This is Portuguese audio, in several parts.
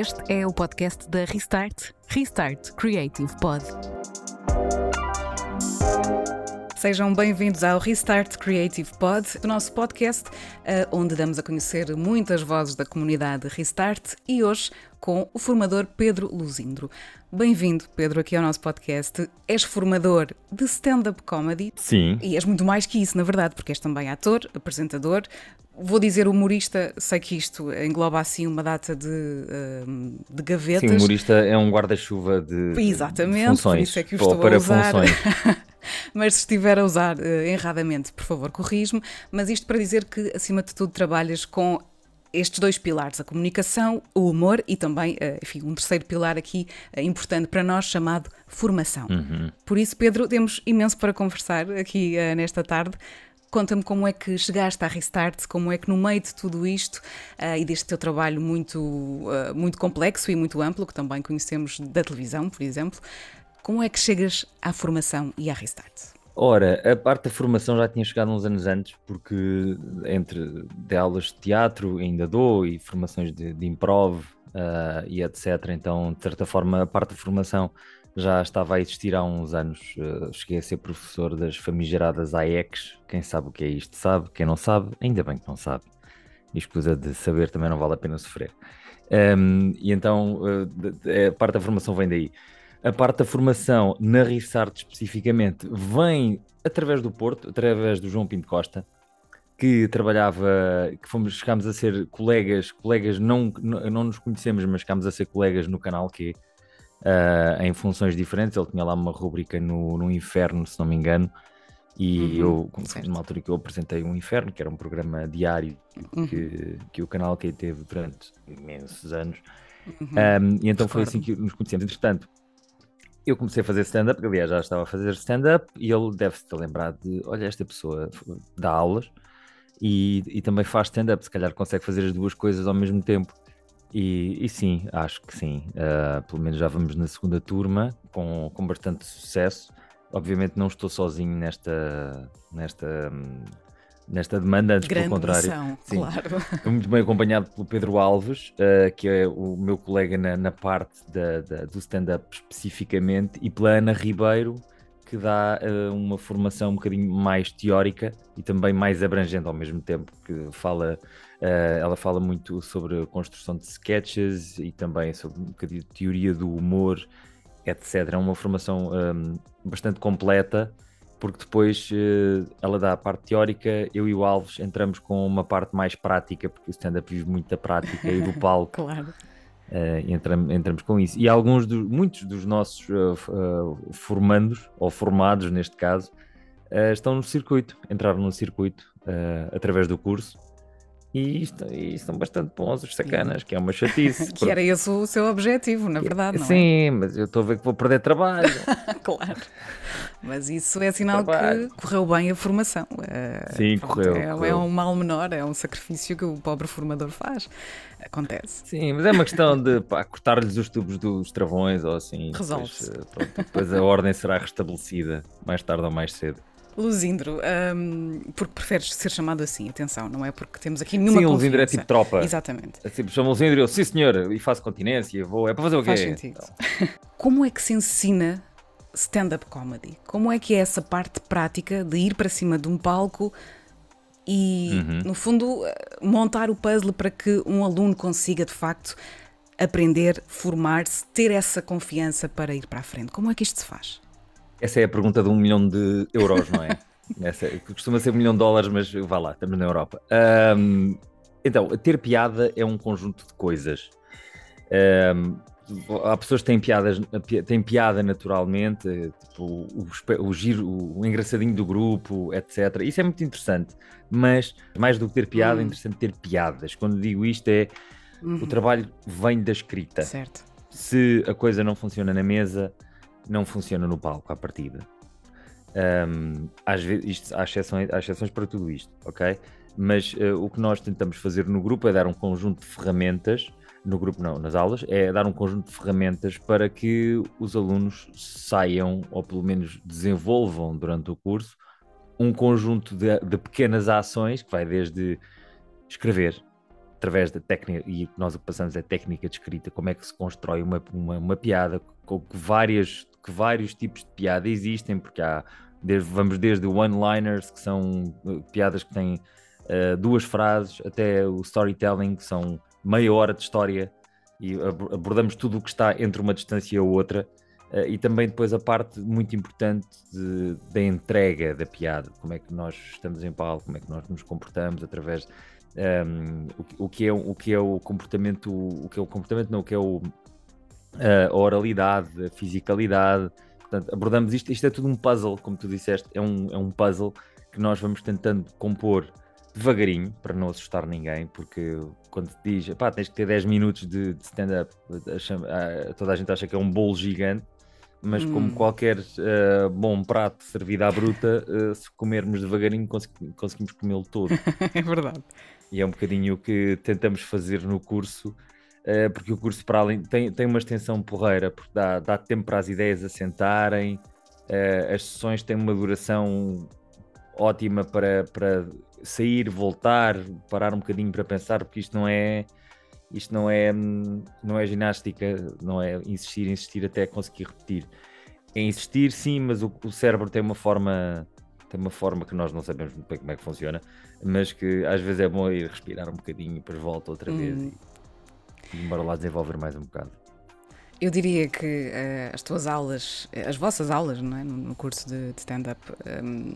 Este é o podcast da Restart, Restart Creative Pod. Sejam bem-vindos ao Restart Creative Pod, o nosso podcast, eh, onde damos a conhecer muitas vozes da comunidade Restart e hoje com o formador Pedro Luzindro. Bem-vindo, Pedro, aqui ao nosso podcast. És formador de stand-up comedy. Sim. E és muito mais que isso, na verdade, porque és também ator, apresentador. Vou dizer humorista, sei que isto engloba assim uma data de, uh, de gavetas. Sim, humorista é um guarda-chuva de, Exatamente, de funções. por isso é que o estou para a usar. funções. Mas se estiver a usar uh, erradamente, por favor, corrige-me. Mas isto para dizer que, acima de tudo, trabalhas com estes dois pilares, a comunicação, o humor e também, eh, enfim, um terceiro pilar aqui eh, importante para nós chamado formação. Uhum. Por isso, Pedro, temos imenso para conversar aqui uh, nesta tarde. Conta-me como é que chegaste à Restart, como é que no meio de tudo isto uh, e deste teu trabalho muito, uh, muito complexo e muito amplo, que também conhecemos da televisão, por exemplo, como é que chegas à formação e à Restart? Ora, a parte da formação já tinha chegado uns anos antes, porque entre de aulas de teatro ainda dou e formações de, de improv uh, e etc. Então, de certa forma, a parte da formação já estava a existir há uns anos. Uh, cheguei a ser professor das famigeradas AECs. Quem sabe o que é isto sabe, quem não sabe, ainda bem que não sabe. E escusa de saber também não vale a pena sofrer. Um, e então, uh, a parte da formação vem daí. A parte da formação na Rissart especificamente vem através do Porto, através do João Pinto Costa, que trabalhava, que fomos, chegámos a ser colegas, colegas não, não nos conhecemos, mas chegámos a ser colegas no canal Q, uh, em funções diferentes. Ele tinha lá uma rubrica no, no Inferno, se não me engano, e uhum, eu, numa altura que eu apresentei um Inferno, que era um programa diário uhum. que, que o canal Q teve durante imensos anos. Uhum. Um, e então foi assim que nos conhecemos. Entretanto, eu comecei a fazer stand-up, aliás já estava a fazer stand-up, e ele deve-se ter lembrado de: olha, esta pessoa dá aulas e, e também faz stand-up, se calhar consegue fazer as duas coisas ao mesmo tempo. E, e sim, acho que sim. Uh, pelo menos já vamos na segunda turma, com, com bastante sucesso. Obviamente não estou sozinho nesta, nesta hum, nesta demanda, antes Grande pelo contrário. Missão, sim, claro. Muito bem acompanhado pelo Pedro Alves, uh, que é o meu colega na, na parte da, da, do stand-up especificamente, e pela Ana Ribeiro, que dá uh, uma formação um bocadinho mais teórica e também mais abrangente ao mesmo tempo, que fala, uh, ela fala muito sobre a construção de sketches e também sobre um bocadinho de teoria do humor, etc. É uma formação um, bastante completa porque depois uh, ela dá a parte teórica, eu e o Alves entramos com uma parte mais prática, porque o stand-up vive muito da prática e do palco. claro. Uh, entramos, entramos com isso. E alguns, do, muitos dos nossos uh, formandos, ou formados neste caso, estão no circuito, entraram no circuito através do curso e, isto, e são bastante bons os sacanas, que é uma chatice. que era esse o seu objetivo, na verdade, não Sim, é? mas eu estou a ver que vou perder trabalho. claro. Mas isso é sinal trabalho. que correu bem a formação. É, Sim, pronto, correu, é, correu. É um mal menor, é um sacrifício que o pobre formador faz. Acontece. Sim, mas é uma questão de cortar-lhes os tubos dos travões ou assim. Resolve-se. Depois, eh, depois a ordem será restabelecida mais tarde ou mais cedo. Luzindro, um, porque preferes ser chamado assim, atenção, não é porque temos aqui nenhuma Sim. Luzindro é tipo tropa. Exatamente. É tipo, chama Luzindro e eu, sim senhor, e faço continência, vou, é para fazer o quê? Faz sentido. Então. Como é que se ensina stand-up comedy? Como é que é essa parte prática de ir para cima de um palco e, uhum. no fundo, montar o puzzle para que um aluno consiga, de facto, aprender, formar-se, ter essa confiança para ir para a frente? Como é que isto se faz? Essa é a pergunta de um milhão de euros, não é? Essa, costuma ser um milhão de dólares, mas vá lá, estamos na Europa. Um, então, ter piada é um conjunto de coisas. Um, há pessoas que têm, piadas, têm piada naturalmente, tipo o, o, giro, o engraçadinho do grupo, etc. Isso é muito interessante, mas mais do que ter piada, é hum. é interessante ter piadas. Quando digo isto, é uhum. o trabalho vem da escrita. Certo. Se a coisa não funciona na mesa, não funciona no palco à partida. Um, às vezes, isto, há, exceções, há exceções para tudo isto, ok? Mas uh, o que nós tentamos fazer no grupo é dar um conjunto de ferramentas, no grupo não, nas aulas, é dar um conjunto de ferramentas para que os alunos saiam, ou pelo menos desenvolvam durante o curso, um conjunto de, de pequenas ações que vai desde escrever, através da técnica, e nós que passamos é técnica de escrita, como é que se constrói uma, uma, uma piada, com que, várias, que vários tipos de piada existem, porque há, desde, vamos desde one-liners, que são uh, piadas que têm uh, duas frases, até o storytelling, que são meia hora de história, e abordamos tudo o que está entre uma distância e a outra. Uh, e também depois a parte muito importante da entrega da piada, como é que nós estamos em palco, como é que nós nos comportamos através um, o, o, que é, o que é o comportamento, o que é o comportamento, não, o que é o, a oralidade, a fisicalidade. Portanto, abordamos isto, isto é tudo um puzzle, como tu disseste, é um, é um puzzle que nós vamos tentando compor devagarinho, para não assustar ninguém, porque quando te diz, pá, tens que ter 10 minutos de, de stand-up, toda a gente acha que é um bolo gigante, mas hum. como qualquer uh, bom prato servido à bruta, uh, se comermos devagarinho conseguimos comê-lo todo. é verdade. E é um bocadinho o que tentamos fazer no curso, uh, porque o curso para além tem, tem uma extensão porreira, porque dá, dá tempo para as ideias assentarem, as sessões têm uma duração ótima para, para sair, voltar, parar um bocadinho para pensar, porque isto não é isto não é, não é ginástica, não é insistir, insistir até conseguir repetir. É insistir, sim, mas o, o, cérebro tem uma forma tem uma forma que nós não sabemos muito bem como é que funciona, mas que às vezes é bom ir respirar um bocadinho e depois volta outra vez hum. e, e embora lá desenvolver mais um bocado. Eu diria que uh, as tuas aulas, as vossas aulas, não é? no, no curso de, de stand-up, um,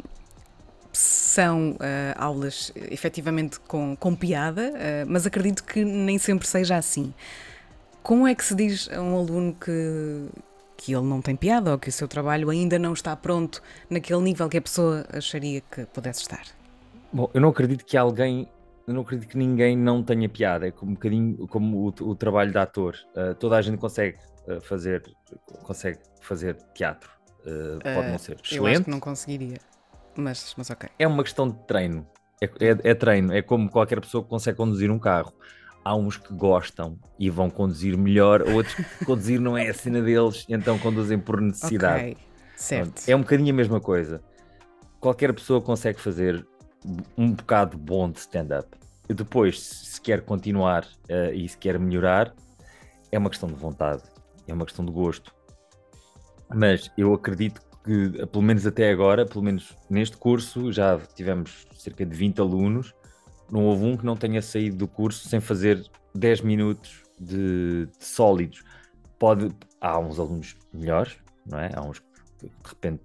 são uh, aulas efetivamente com, com piada, uh, mas acredito que nem sempre seja assim. Como é que se diz a um aluno que, que ele não tem piada ou que o seu trabalho ainda não está pronto naquele nível que a pessoa acharia que pudesse estar? Bom, eu não acredito que alguém, eu não acredito que ninguém não tenha piada. É como um bocadinho como o, o trabalho de ator. Uh, toda a gente consegue fazer, consegue fazer teatro. pode não ser excelente. Eu acho que não conseguiria. Mas, mas ok. É uma questão de treino. É, é, é, treino. É como qualquer pessoa que consegue conduzir um carro. Há uns que gostam e vão conduzir melhor, outros que conduzir não é a cena deles, então conduzem por necessidade. Okay. Certo. É um bocadinho a mesma coisa. Qualquer pessoa consegue fazer um bocado bom de stand-up. Depois, se quer continuar uh, e se quer melhorar, é uma questão de vontade, é uma questão de gosto. Mas eu acredito que, pelo menos até agora, pelo menos neste curso, já tivemos cerca de 20 alunos. Não houve um que não tenha saído do curso sem fazer 10 minutos de, de sólidos. Pode, há uns alunos melhores, não é? Há uns que de repente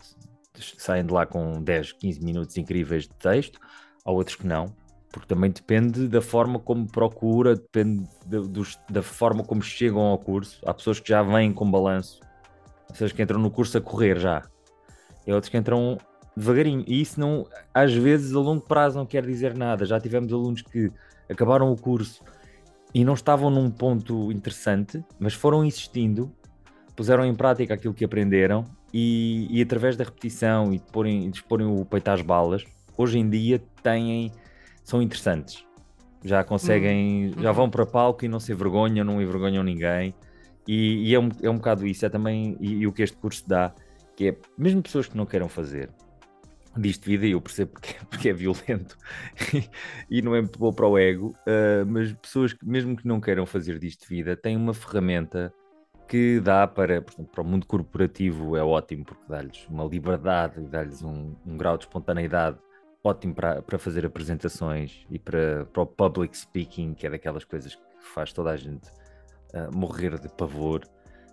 saem de lá com 10, 15 minutos incríveis de texto, há outros que não, porque também depende da forma como procura, depende de, dos, da forma como chegam ao curso. Há pessoas que já vêm com balanço, pessoas que entram no curso a correr já, e outros que entram devagarinho. E isso não, às vezes, a longo prazo não quer dizer nada. Já tivemos alunos que acabaram o curso e não estavam num ponto interessante, mas foram insistindo, puseram em prática aquilo que aprenderam e, e através da repetição e de, porem, de exporem o peito às balas, hoje em dia têm, são interessantes. Já conseguem, uhum. já vão para palco e não se envergonham, não envergonham ninguém. E, e é, um, é um bocado isso, é também e, e o que este curso dá que é mesmo pessoas que não queiram fazer disto vida, e eu percebo porque, porque é violento e não é muito bom para o ego, uh, mas pessoas que, mesmo que não queiram fazer disto vida, têm uma ferramenta que dá para, para o mundo corporativo é ótimo, porque dá-lhes uma liberdade, dá-lhes um, um, grau de espontaneidade ótimo para, para fazer apresentações e para, para o public speaking, que é daquelas coisas que faz toda a gente uh, morrer de pavor.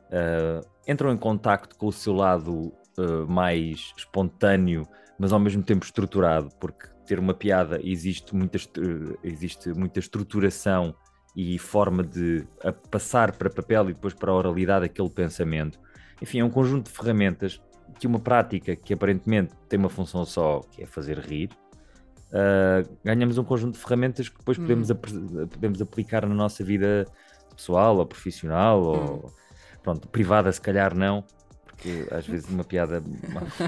Uh, entram em contacto com o seu lado uh, mais espontâneo, mas ao mesmo tempo estruturado, porque ter uma piada existe muita, existe muita estruturação e forma de passar para papel e depois para a oralidade aquele pensamento. Enfim, é um conjunto de ferramentas que uma prática que aparentemente tem uma função só, que é fazer rir, uh, ganhamos um conjunto de ferramentas que depois podemos, hum. podemos aplicar na nossa vida pessoal ou profissional hum. ou pronto, privada se calhar não, porque às vezes uma piada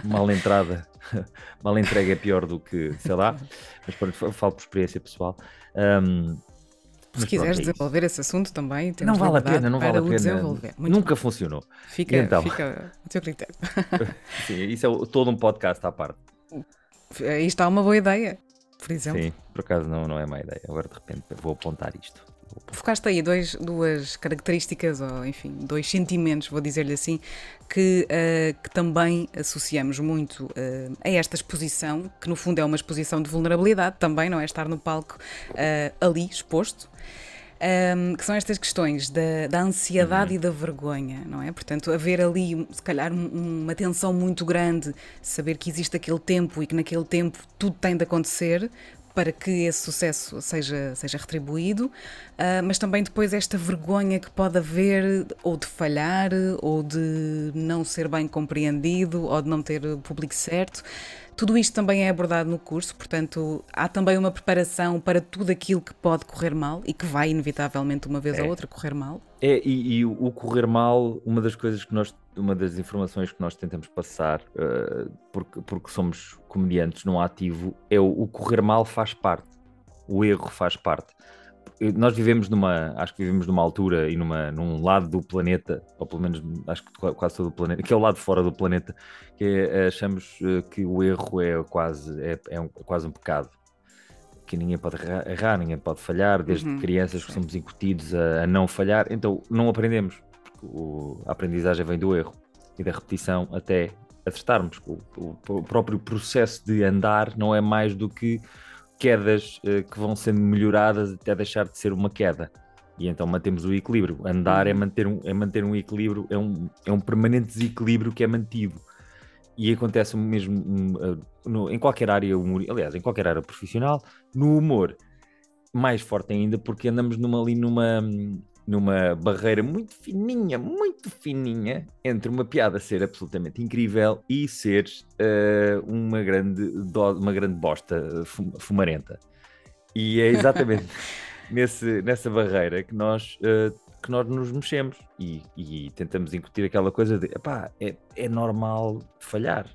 mal, entrada, mal entregue é pior do que, sei lá, mas pronto, falo por experiência pessoal. Um, se quiseres é desenvolver esse assunto também, não vale a pena, não vale a pena. Nunca bem. funcionou. Fica, então, fica teu critério. Sim, isso é todo um podcast à parte. Aí está uma boa ideia. por exemplo. Sim, por acaso não, não é má ideia. Agora de repente vou apontar isto. Focaste aí dois, duas características, ou enfim, dois sentimentos, vou dizer-lhe assim, que, uh, que também associamos muito uh, a esta exposição, que no fundo é uma exposição de vulnerabilidade também, não é? Estar no palco uh, ali exposto. Um, que são estas questões da, da ansiedade uhum. e da vergonha, não é? Portanto, haver ali, se calhar, um, uma tensão muito grande, saber que existe aquele tempo e que naquele tempo tudo tem de acontecer, para que esse sucesso seja, seja retribuído, uh, mas também depois esta vergonha que pode haver ou de falhar, ou de não ser bem compreendido, ou de não ter o público certo. Tudo isto também é abordado no curso, portanto, há também uma preparação para tudo aquilo que pode correr mal e que vai, inevitavelmente, uma vez é. ou outra, correr mal. É, e, e, o correr mal, uma das coisas que nós, uma das informações que nós tentamos passar, uh, porque, porque somos comediantes no ativo, é o, o, correr mal faz parte, o erro faz parte. Nós vivemos numa, acho que vivemos numa altura e numa, num lado do planeta, ou pelo menos acho que quase todo o planeta, que é o lado fora do planeta, que é, achamos eh, que o erro é quase, é, é, um, é quase um pecado. Que ninguém pode errar, ninguém pode falhar, desde uhum, crianças que somos incutidos a, a, não falhar, então não aprendemos, porque o, a aprendizagem vem do erro e da repetição até acertarmos. O, o, o próprio processo de andar não é mais do que quedas uh, que vão sendo melhoradas até deixar de ser uma queda. E então mantemos o equilíbrio. Andar é uhum. manter um, é manter um equilíbrio, é um, é um permanente desequilíbrio que é mantido e acontece mesmo uh, no, em qualquer área, humor, aliás, em qualquer área profissional, no humor, mais forte ainda, porque andamos numa, ali numa, numa barreira muito fininha, muito fininha, entre uma piada ser absolutamente incrível e ser uh, uma, grande uma grande bosta fumarenta. E é exatamente nesse, nessa barreira que nós uh, que nós nos mexemos e, e tentamos incutir aquela coisa de epá, é, é normal falhar.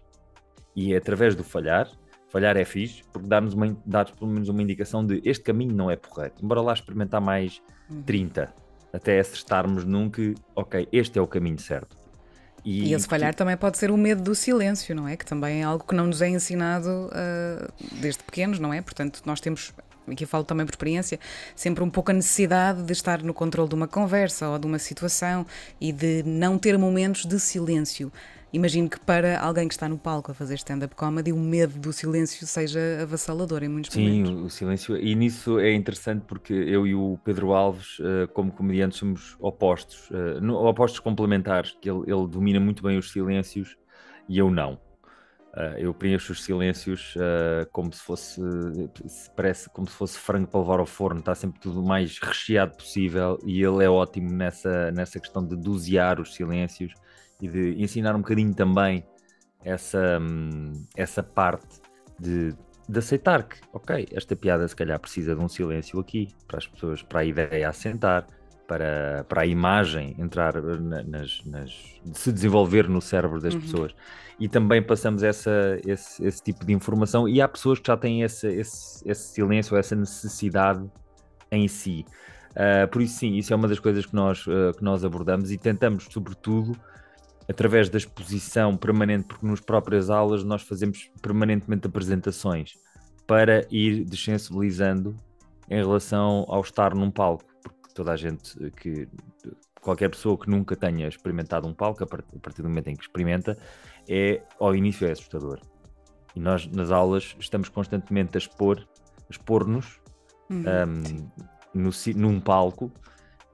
E é através do falhar, falhar é fixe, porque dá-nos dá pelo menos uma indicação de este caminho não é porreiro. Embora lá experimentar mais 30, uhum. Até acertarmos num que, ok, este é o caminho certo. E, e esse falhar também pode ser o medo do silêncio, não é? Que também é algo que não nos é ensinado uh, desde pequenos, não é? Portanto, nós temos aqui falo também por experiência, sempre um pouco a necessidade de estar no controle de uma conversa ou de uma situação e de não ter momentos de silêncio. Imagino que para alguém que está no palco a fazer stand-up comedy, o medo do silêncio seja avassalador em muitos Sim, momentos. Sim, o silêncio. E nisso é interessante porque eu e o Pedro Alves, eh, como comediantes, somos opostos, eh, opostos complementares, que ele, ele domina muito bem os silêncios e eu não. Uh, eu preencho os silêncios como se fosse parece como se fosse frango para levar ao forno, está sempre tudo o mais recheado possível e ele é ótimo nessa, nessa questão de dosear os silêncios e de ensinar um bocadinho também essa, um, essa parte de, de aceitar que, ok, esta piada se calhar precisa de um silêncio aqui para as pessoas, para a ideia assentar, para, para a imagem entrar nas, nas se desenvolver no cérebro das uhum. pessoas e também passamos essa, esse, esse, tipo de informação. E há pessoas que já têm esse, esse, esse silêncio, essa necessidade em si. Uh, por isso, sim, isso é uma das coisas que nós, uh, que nós abordamos e tentamos, sobretudo, através da exposição permanente, porque nos próprias aulas nós fazemos permanentemente apresentações para ir desensibilizando em relação ao estar num palco, porque toda a gente que qualquer pessoa que nunca tenha experimentado um palco, a partir do momento em que experimenta, é ao início é assustador. E nós nas aulas estamos constantemente a expor, expor-nos uhum, um, no, num palco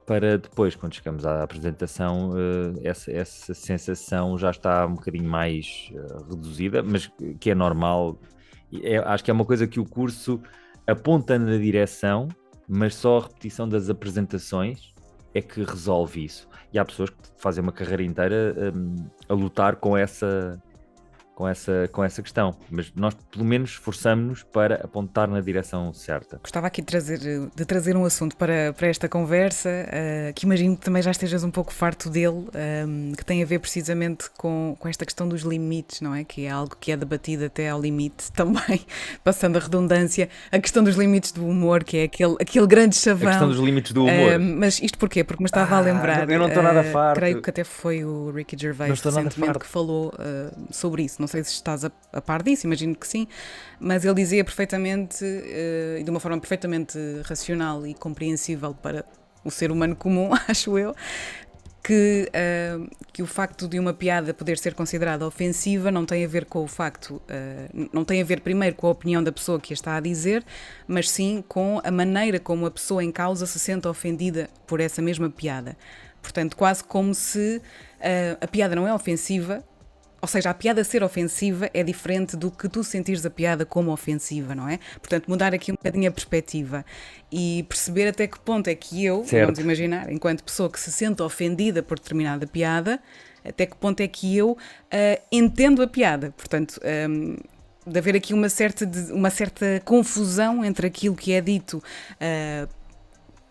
para depois, quando chegamos à apresentação, uh, essa, essa sensação já está um bocadinho mais uh, reduzida, mas que é normal. É, acho que é uma coisa que o curso aponta na direção, mas só a repetição das apresentações é que resolve isso. E há pessoas que fazem uma carreira inteira um, a lutar com essa, com essa, com essa questão. Mas nós, pelo menos, esforçamos-nos para apontar na direção certa. Gostava aqui de trazer, de trazer um assunto para, para esta conversa, uh, que imagino que também já estejas um pouco farto dele, um, que tem a ver precisamente com, com esta questão dos limites, não é? Que é algo que é debatido até ao limite também, passando a redundância, a questão dos limites do humor, que é aquele, aquele grande chavão. A questão dos limites do humor. Uh, mas isto porquê? Porque me estava ah, a lembrar. Eu não estou nada eh, farto. creio que até foi o Ricky Gervais recentemente que falou sobre isso. Não sei se estás a, a par disso, imagino que sim, mas ele dizia perfeitamente, uh, e de uma forma perfeitamente racional e compreensível para o ser humano comum, acho eu, que, uh, que o facto de uma piada poder ser considerada ofensiva não tem a ver com o facto, uh, não tem a ver primeiro com a opinião da pessoa que a está a dizer, mas sim com a maneira como a pessoa em causa se sente ofendida por essa mesma piada. Portanto, quase como se uh, a piada não é ofensiva, ou seja, a piada ser ofensiva é diferente do que tu sentires a piada como ofensiva, não é? Portanto, mudar aqui um bocadinho a perspectiva e perceber até que ponto é que eu, certo. vamos imaginar, enquanto pessoa que se sente ofendida por determinada piada, até que ponto é que eu uh, entendo a piada. Portanto, um, de haver aqui uma certa, uma certa confusão entre aquilo que é dito uh,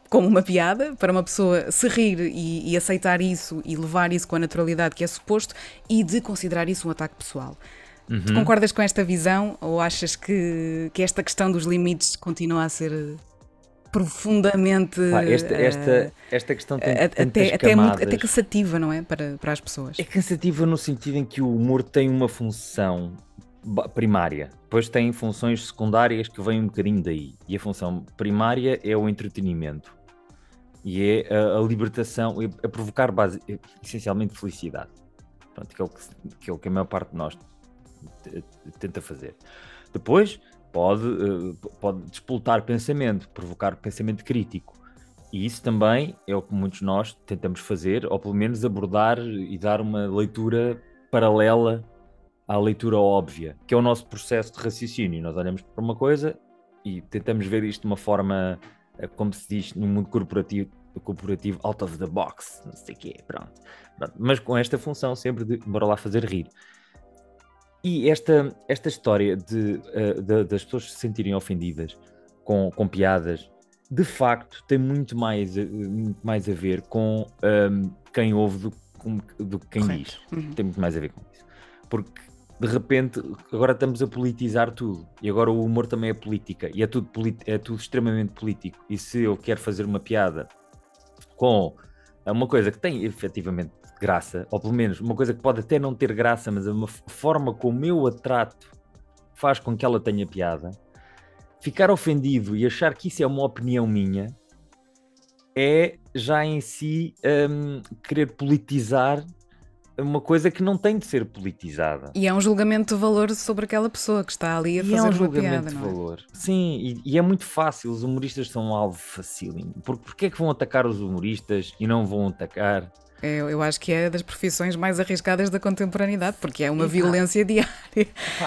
como uma piada, para uma pessoa se rir e, e, aceitar isso e levar isso com a naturalidade que é suposto e de considerar isso um ataque pessoal. Uhum. Tu concordas com esta visão ou achas que, que esta questão dos limites continua a ser profundamente. Esta, esta, esta questão tem até, tantas até, muito, até cansativa, não é? Para, para as pessoas. É cansativa no sentido em que o humor tem uma função primária, depois tem funções secundárias que vêm um bocadinho daí. E a função primária é o entretenimento e é a, a libertação, é, a provocar base, é, essencialmente felicidade. Pronto, que, é o que, que é o que a maior parte de nós tenta fazer. Depois pode, eh, pode despoltar pensamento, provocar pensamento crítico. E isso também é o que muitos de nós tentamos fazer, ou pelo menos abordar e dar uma leitura paralela à leitura óbvia, que é o nosso processo de raciocínio. Nós olhamos para uma coisa e tentamos ver isto de uma forma como se diz no mundo corporativo, corporativo out of the box, não sei o quê, pronto. pronto. Mas com esta função sempre de bora lá fazer rir. E esta, esta história de, uh, de, das pessoas se sentirem ofendidas com, com piadas, de facto, tem muito mais, uh, muito mais a ver com um, ehm, quem ouve do, do que quem Correto. diz. Uhum. Tem muito mais a ver com isso. Porque de repente agora estamos a politizar tudo e agora o humor também é política e é tudo, é tudo extremamente político. E se eu quero fazer uma piada com uma coisa que tem efetivamente graça, ou pelo menos uma coisa que pode até não ter graça, mas é uma forma como eu a trato faz com que ela tenha piada, ficar ofendido e achar que isso é uma opinião minha é já em si um, querer politizar uma coisa que não tem de ser politizada. E é um julgamento de valor sobre aquela pessoa que está ali a e fazer é um julgamento piada, de é? valor. Sim, e, e, é muito fácil, os humoristas são um alvo facílimo. Porque porquê é que vão atacar os humoristas e não vão atacar eu, eu, acho que é das profissões mais arriscadas da contemporaneidade, porque é uma violência diária.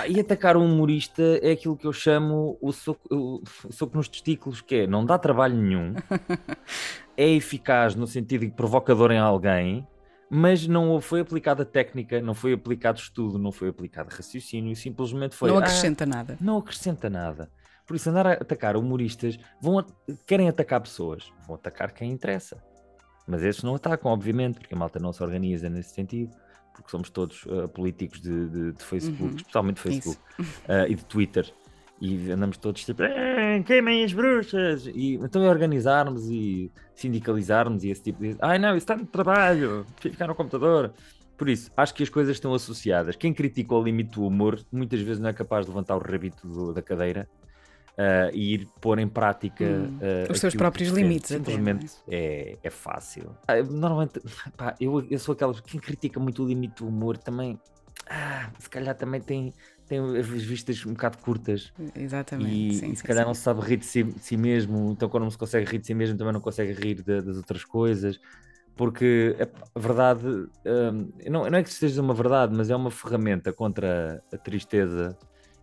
E atacar um humorista é aquilo que eu chamo o soco, o soco nos testículos, que é não dá trabalho nenhum, é eficaz no sentido de provocador em alguém, mas não foi aplicada técnica, não foi aplicado estudo, não foi aplicado raciocínio, simplesmente foi. Não acrescenta ah, nada. Não acrescenta nada. Por isso, andar a atacar humoristas, vão querem atacar pessoas, vão atacar quem interessa. Mas esses não atacam, obviamente, porque a malta não se organiza nesse sentido, porque somos todos uh, políticos de, de, de Facebook, uhum. especialmente de Facebook uh, e de Twitter e andamos todos tipo, eh, queimem as bruxas, e então é organizarmos e sindicalizarmos e esse tipo de. Ai não, isso está no trabalho, ficar no computador. Por isso, acho que as coisas estão associadas. Quem critica o limite do humor muitas vezes não é capaz de levantar o rabito do, da cadeira uh, e ir pôr em prática hum, uh, os seus próprios limites. Simplesmente até, é? é, é fácil. Ah, normalmente, pá, eu, eu sou aquela. Quem critica muito o limite do humor também. Ah, se calhar também tem tem as vistas um bocado curtas. Exatamente. E, sim, e se sim, calhar sim. não se sabe rir de si, de si, mesmo, então quando não se consegue rir de si mesmo, também não consegue rir de, das outras coisas. Porque a verdade, hum, não, não é que seja uma verdade, mas é uma ferramenta contra a tristeza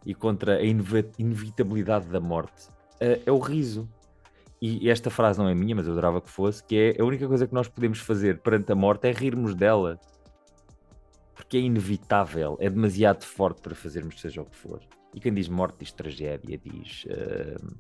e contra a inevitabilidade da morte. É, é o riso. E esta frase não é minha, mas eu adorava que fosse, que é a única coisa que nós podemos fazer perante a morte é rirmos dela porque é inevitável, é demasiado forte para fazermos seja o que for. E quem diz morte diz tragédia, diz uh,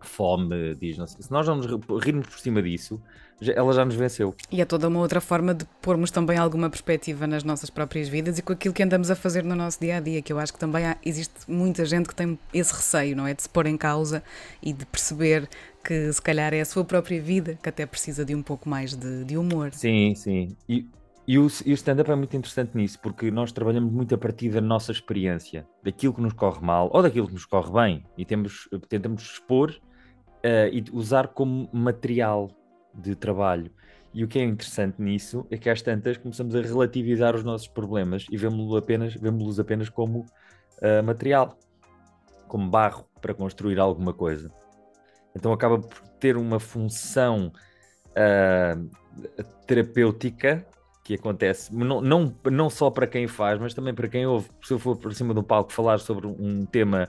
fome, diz não sei. Se nós vamos rirmos por cima disso, já, ela já nos venceu. E é toda uma outra forma de pormos também alguma perspectiva nas nossas próprias vidas e com aquilo que andamos a fazer no nosso dia a dia, que eu acho que também há, existe muita gente que tem esse receio, não é? De se pôr em causa e de perceber que se calhar é a sua própria vida que até precisa de um pouco mais de, de humor. Sim, sim. E E o, e o stand-up é muito interessante nisso, porque nós trabalhamos muito a partir da nossa experiência, daquilo que nos corre mal ou daquilo que nos corre bem, e temos, tentamos expor uh, e usar como material de trabalho. E o que é interessante nisso é que às tantas começamos a relativizar os nossos problemas e vemos-los apenas, vemos apenas como uh, material, como barro para construir alguma coisa. Então acaba por ter uma função uh, terapêutica que acontece, não, não, não só para quem faz, mas também para quem ouve. Se eu for por cima de um palco falar sobre um tema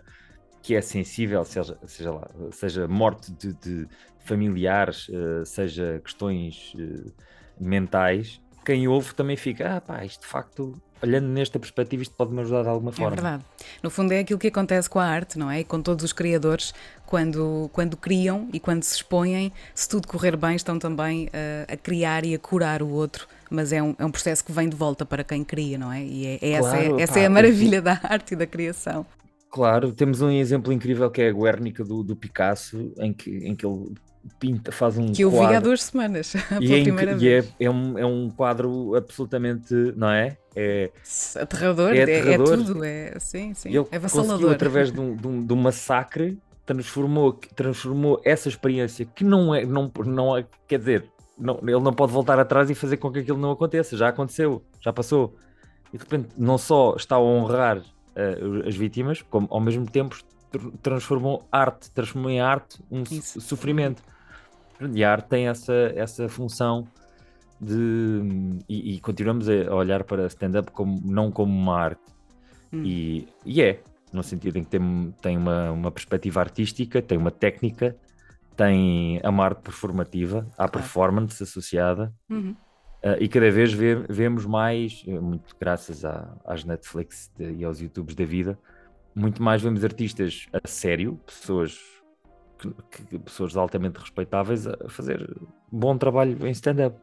que é sensível, seja, seja, lá, seja morte de, de familiares, uh, seja questões uh, mentais, quem ouve também fica, ah pá, isto de facto olhando nesta perspectiva, isto pode-me ajudar de alguma forma. É verdade. No fundo, é aquilo que acontece com a arte, não é? E com todos os criadores, quando, quando criam e quando se expõem, se tudo correr bem, estão também uh, a criar e a curar o outro. Mas é um, é um processo que vem de volta para quem cria, não é? E é, é claro, essa, é, essa pá, é a maravilha da arte e da criação. Claro, temos um exemplo incrível que é a Guernica do, do Picasso, em que, em que ele pinta, faz um que eu quadro. vi há duas semanas e, é, e é, é, um, é um quadro absolutamente, não é? É aterrador, é, aterrador. é, é tudo, é sim, sim. Ele é vassalador. através de um, de, um, de um massacre transformou, transformou essa experiência que não é, não, não é, quer dizer, não, ele não pode voltar atrás e fazer com que aquilo não aconteça, já aconteceu, já passou. E de repente não só está a honrar uh, as vítimas, como ao mesmo tempo transformou arte, transformou em arte um Isso. sofrimento. E a arte tem essa, essa função de. E, e continuamos a olhar para stand-up como, não como uma arte. Hum. E, e é, no sentido em que tem, tem uma, uma perspectiva artística, tem uma técnica, tem a uma arte performativa, há claro. performance associada. Uhum. Uh, e cada vez vê, vemos mais, eh, muito graças à, às Netflix de, e aos YouTubes da vida, muito mais vemos artistas a sério, pessoas que, que, pessoas altamente respeitáveis a fazer bom trabalho em stand-up.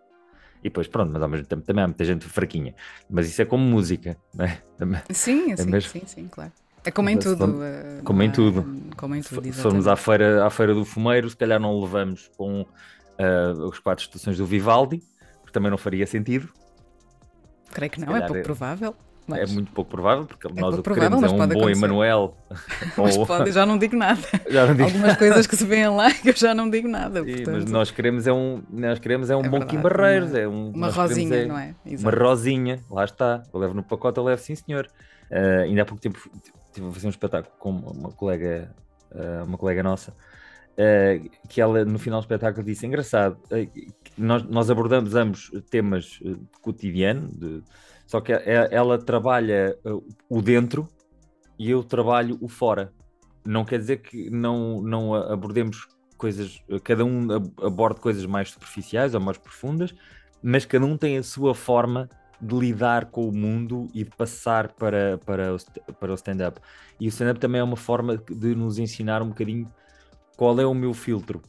E depois, pronto, mas ao mesmo tempo também há muita gente fraquinha. Mas isso é como música, não é? Sim, é sim, mesmo... sim, sim, claro. É como em tudo. Uh, como em tudo. Como em tudo, Se formos à feira, à feira do Fumeiro, se calhar não levamos com uh, os quatro estações do Vivaldi, porque também não faria sentido. Creio que não, é pouco é... provável. Mas... É muito pouco provável, porque é nós o que queremos é um bom Emanuel. mas ou... pode, já não digo nada. Não digo... Algumas coisas que se veem lá que eu já não digo nada. Sim, portanto... Mas nós queremos é um, nós queremos é um é bom Kim Barreiros. Uma, é um, uma rosinha, é, não é? Exato. Uma rosinha, lá está. Eu levo no pacote, eu levo sim senhor. Uh, ainda há pouco tempo estive a fazer um espetáculo com uma colega, uh, uma colega nossa, uh, que ela no final do espetáculo disse, engraçado, nós, nós abordamos ambos temas cotidiano, de só que é, ela trabalha o dentro e eu trabalho o fora. Não quer dizer que não, não abordemos coisas, cada um aborde coisas mais superficiais ou mais profundas, mas cada um tem a sua forma de lidar com o mundo e de passar para, para o, para o stand-up. E o stand-up também é uma forma de nos ensinar um bocadinho qual é o meu filtro,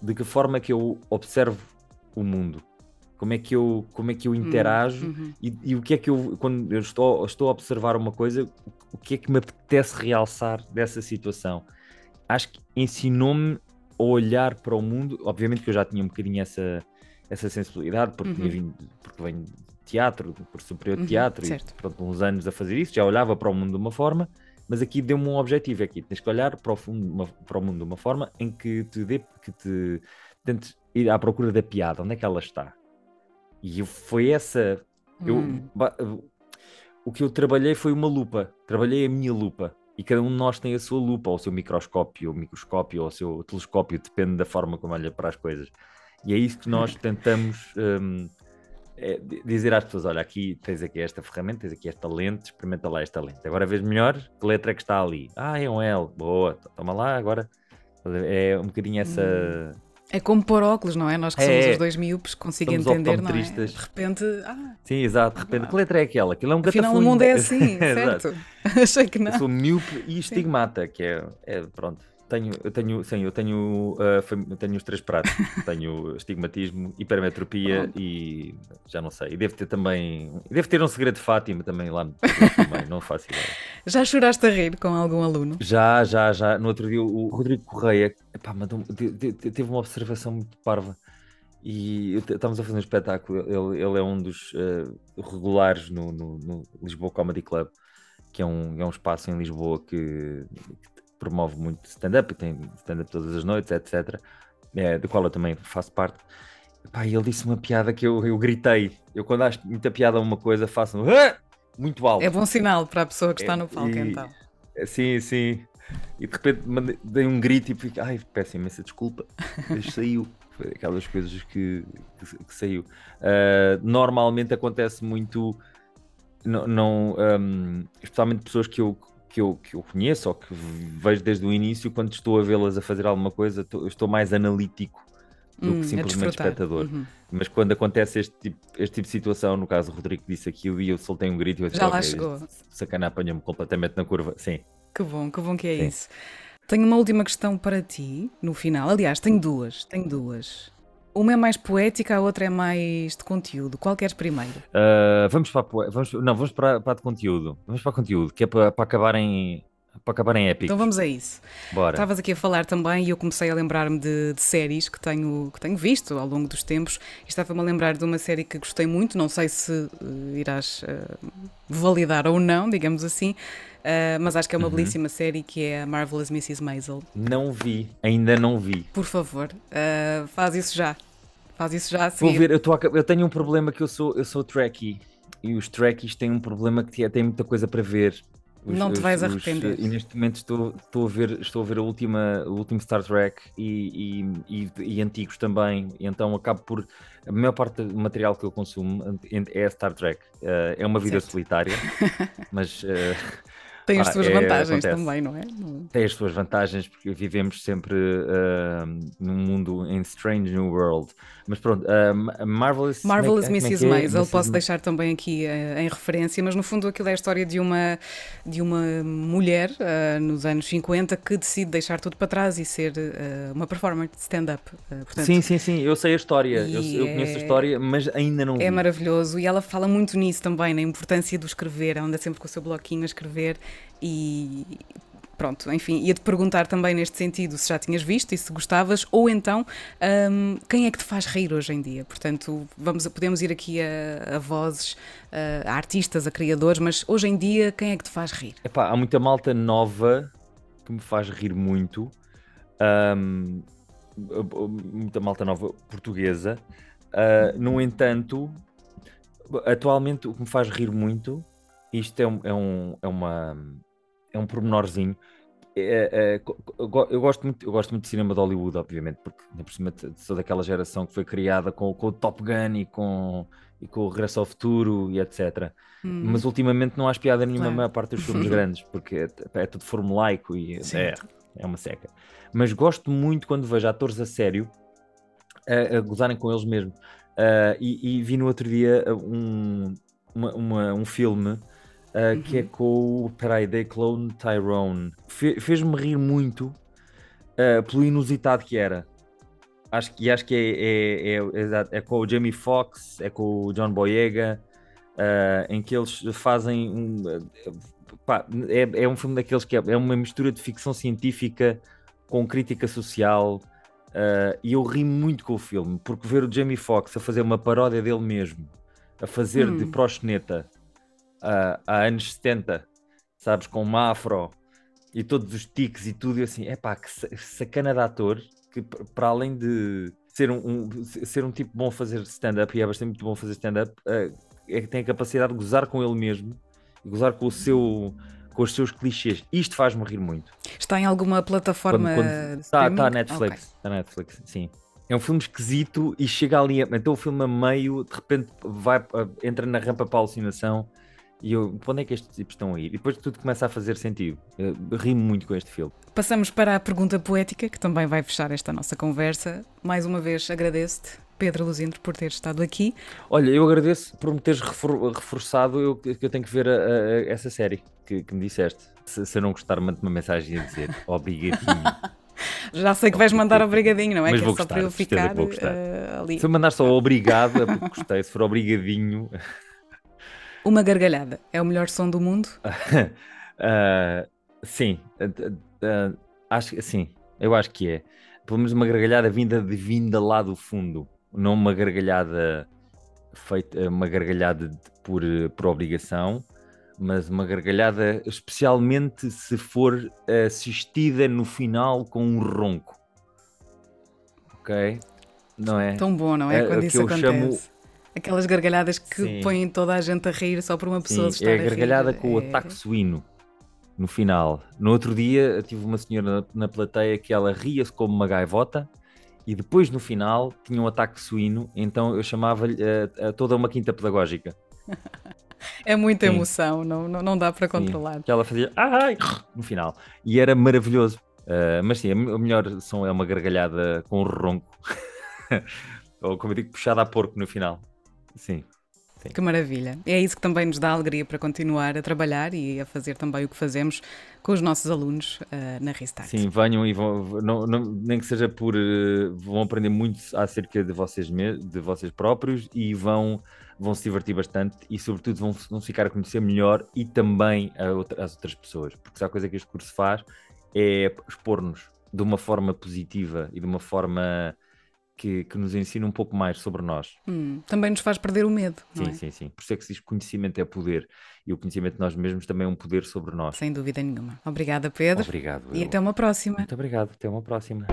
de que forma que eu observo o mundo como é que eu, como é que eu hum, interajo uhum. e, e, o que é que eu, quando eu estou, estou a observar uma coisa, o que é que me apetece realçar dessa situação. Acho que ensinou-me a olhar para o mundo, obviamente que eu já tinha um bocadinho essa, essa sensibilidade, porque, uhum. vindo, porque venho teatro, por superior uhum, teatro, certo. e pronto, uns anos a fazer isso, já olhava para o mundo de uma forma, mas aqui deu-me um objetivo, aqui tens que olhar para o, fundo, uma, para o mundo de uma forma em que te dê, que te tentes ir à procura da piada, onde é que ela está? E foi essa. Hum. Eu, o que eu trabalhei foi uma lupa. Trabalhei a minha lupa. E cada um de nós tem a sua lupa, ou o seu microscópio, ou microscópio, ou o seu telescópio, depende da forma como olha para as coisas. E é isso que nós tentamos um, é dizer às pessoas: olha, aqui tens aqui esta ferramenta, tens aqui esta lente, experimenta lá esta lente. Agora vês melhor que letra é que está ali. Ah, é um L, boa, toma lá agora. É um bocadinho essa. Hum é como pôr óculos, não é? Nós que é, somos os dois miúpes, consigo entender, não é? De repente, ah, Sim, exato, de repente, que letra é aquela? Aquilo é um Afinal, o mundo é assim, certo? Achei que não. Eu sou miúpe e estigmata, que é, é pronto, tenho, eu tenho, sim, eu tenho, uh, tenho os três pratos. tenho estigmatismo, hipermetropia e já não sei. E devo ter também, devo ter um segredo de Fátima também lá também, não faço ideia. Já choraste a rir com algum aluno? Já, já, já. No outro dia o Rodrigo Correia epá, mandou, teve uma observação muito parva. e estamos a fazer um espetáculo. Ele, ele é um dos uh, regulares no, no, no, Lisboa Comedy Club, que é um, é um espaço em Lisboa que, que promove muito stand-up e tem stand-up todas as noites, etc. É, do qual eu também faço parte. Pá, ele disse uma piada que eu, eu gritei. Eu, quando acho muita piada a uma coisa, faço um, muito alto. É bom sinal para a pessoa que está no palco, e, então. Sim, sim. E de repente mandei, dei um grito e fiquei, ai, peço imensa desculpa. Mas saiu. Foi aquelas coisas que, que, que saiu. Uh, normalmente acontece muito, não, não um, especialmente pessoas que eu, que, eu, que eu conheço ou que vejo desde o início, quando estou a vê-las a fazer alguma coisa, eu estou mais analítico do hum, que simplesmente espectador. Uhum. Mas quando acontece este tipo, este tipo de situação, no caso o Rodrigo disse aquilo e eu soltei um grito e eu disse, Já lá chegou. Sacana apanhou-me completamente na curva. Sim. Que bom, que bom que é Sim. isso. Tenho uma última questão para ti, no final. Aliás, tenho duas. Tenho duas. Uma é mais poética, a outra é mais de conteúdo. Qual queres primeiro? Uh, vamos para a vamos, Não, vamos para, para de conteúdo. Vamos para conteúdo, que é para, para acabar em para acabar em épico. Então vamos a isso. Bora. Estavas aqui a falar também e eu comecei a lembrar-me de, de, séries que tenho, que tenho visto ao longo dos tempos. Estava-me a lembrar de uma série que gostei muito, não sei se uh, irás uh, validar ou não, digamos assim, uh, mas acho que é uma uhum. belíssima série que é a Marvelous Mrs. Maisel. Não vi, ainda não vi. Por favor, faz isso já. Faz isso já. Vou ver, eu, a, eu tenho um problema que eu sou, eu sou trekkie e os trekkies têm um problema que têm muita coisa para ver os, não te vais os, arrepender. e neste momento estou, estou, a ver, estou a ver a última, o último Star Trek e, e, e, e antigos também, então acabo por. A maior parte do material que eu consumo é Star Trek. Uh, é uma vida certo. solitária, mas. Uh, tem as ah, suas é, vantagens acontece. também, não é? Tem as suas vantagens, porque vivemos sempre uh, num mundo em Strange New World. Mas pronto, uh, Marvelous, Marvelous Mrs. É, é Maisel, é? posso deixar também aqui uh, em referência, mas no fundo aquilo é a história de uma, de uma mulher nos anos 50 que decide deixar tudo para trás e ser uma performer de stand-up. sim, sim, sim, eu sei a história, eu, eu, conheço a história, mas ainda não É vi. maravilhoso e ela fala muito nisso também, na importância do escrever, anda sempre com o seu bloquinho a escrever e pronto, enfim, ia-te perguntar também neste sentido se já tinhas visto e se gostavas, ou então um, quem é que te faz rir hoje em dia? Portanto, vamos, podemos ir aqui a, a vozes, a, a, artistas, a criadores, mas hoje em dia quem é que te faz rir? Epá, há muita malta nova que me faz rir muito, um, muita malta nova portuguesa. Uh, no entanto, atualmente o que me faz rir muito, isto é, um, é, um, é uma é um pormenorzinho. É, é, eu, gosto muito, eu gosto muito de cinema de Hollywood, obviamente, porque por cima sou daquela geração que foi criada com, com o Top Gun e com, e com o Regresso ao Futuro e etc. Hum. Mas ultimamente não há piada nenhuma claro. a maior parte dos filmes grandes, porque é, é tudo formulaico e é, é uma seca. Mas gosto muito quando vejo atores a sério a, a gozarem com eles mesmos. Uh, e, e, vi no outro dia um, uma, uma, um filme uh, uhum. que é uhum. com o. Peraí, They Clone Tyrone. Fe, Fez-me rir muito uh, pelo inusitado que era. Acho, e acho que é, é, é, é, com o Jamie Foxx, é com o John Boyega, uh, em que eles fazem um. Pá, é, é um filme daqueles que é, é uma mistura de ficção científica com crítica social. Uh, e eu ri muito com o filme, porque ver o Jamie Foxx a fazer uma paródia dele mesmo, a fazer hum. de proxeneta, há, há anos 70, sabes, com uma afro e todos os tiques e tudo, e assim, é pá, que sacana de ator, que para além de ser um, um ser um tipo bom a fazer stand-up, e é bastante muito bom fazer stand-up, uh, é que tem a capacidade de gozar com ele mesmo, gozar com o seu com os seus clichês. Isto faz-me rir muito. Está em alguma plataforma? Está, está Netflix. Okay. Está Netflix, sim. É um filme esquisito e chega ali, então o filme a meio, de repente vai, entra na rampa para a alucinação e eu, onde é que estes tipos estão a ir? E depois tudo começa a fazer sentido. Rimo muito com este filme. Passamos para a pergunta poética, que também vai fechar esta nossa conversa. Mais uma vez agradeço-te, Pedro Luzindro, por ter estado aqui. Olha, eu agradeço por me teres refor reforçado eu, que eu tenho que ver a, a, essa série que, que, me disseste. Se, se eu não gostar, mando uma mensagem a dizer obrigadinho. Já sei que vais mandar obrigadinho, não é? Mas que vou é só gostar, para eu ficar uh, ali. Se eu mandar só obrigado, é porque gostei. Se for obrigadinho. Uma gargalhada é o melhor som do mundo? uh, sim, uh, uh, acho sim, eu acho que é. Pelo menos uma gargalhada vinda de vinda lá do fundo, não uma gargalhada feita, uma gargalhada por, por obrigação, mas uma gargalhada especialmente se for assistida no final com um ronco. Ok? Não é? Tão bom, não é? é Quando isso acontece. Aquelas gargalhadas que Sim. põem toda a gente a rir só por uma pessoa Sim, estar é a gargalhada com é... o ataque suíno no final. No outro dia tive uma senhora na, na plateia que ela ria-se como uma gaivota e depois no final tinha um ataque suíno, então eu chamava-lhe uh, toda uma quinta pedagógica. é muita Sim. emoção, não, não, não dá para controlar. Que ela fazia ai no final e era maravilhoso. Uh, mas sim, o melhor som é uma gargalhada com um ronco. Ou como eu digo, puxada a porco no final. Sim. Sim. Que maravilha. É isso que também nos dá alegria para continuar a trabalhar e a fazer também o que fazemos com os nossos alunos uh, na Restart. Sim, venham e vão, não, não, nem que seja por. Uh, vão aprender muito acerca de vocês, de vocês próprios e vão, vão se divertir bastante e, sobretudo, vão, vão ficar a conhecer melhor e também outra, as outras pessoas. Porque se há coisa que este curso faz é expor-nos de uma forma positiva e de uma forma que, que, nos ensina um pouco mais sobre nós. Hum, também nos faz perder o medo. Sim, é? sim, sim. Por isso é que se diz que conhecimento é poder e o conhecimento de nós mesmos também é um poder sobre nós. Sem dúvida nenhuma. Obrigada, Pedro. Obrigado. E eu. até uma próxima. Muito obrigado. Até uma próxima.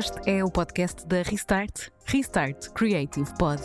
Este é o podcast da Restart, Restart Creative Pod.